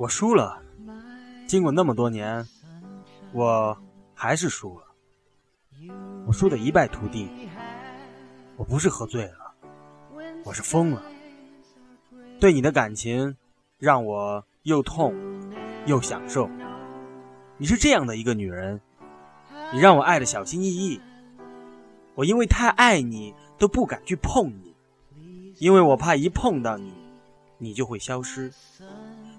我输了，经过那么多年，我还是输了。我输得一败涂地。我不是喝醉了，我是疯了。对你的感情，让我又痛又享受。你是这样的一个女人，你让我爱的小心翼翼。我因为太爱你，都不敢去碰你，因为我怕一碰到你，你就会消失。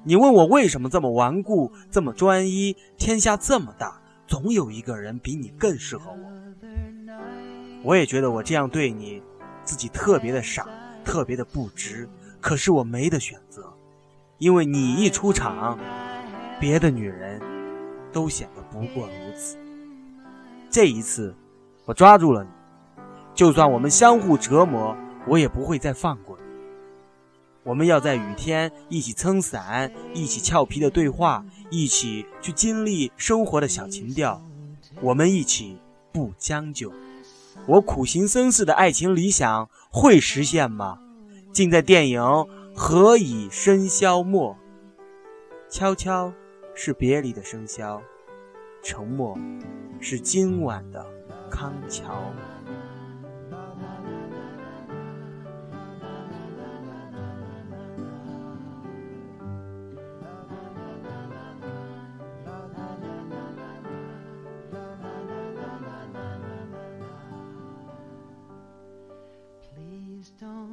你问我为什么这么顽固，这么专一？天下这么大，总有一个人比你更适合我。我也觉得我这样对你，自己特别的傻，特别的不值。可是我没得选择，因为你一出场，别的女人都显得不过如此。这一次，我抓住了你，就算我们相互折磨，我也不会再放过你。我们要在雨天一起撑伞，一起俏皮的对话，一起去经历生活的小情调。我们一起不将就。我苦行僧似的爱情理想会实现吗？尽在电影《何以笙箫默》。悄悄是别离的笙箫，沉默是今晚的康桥。don't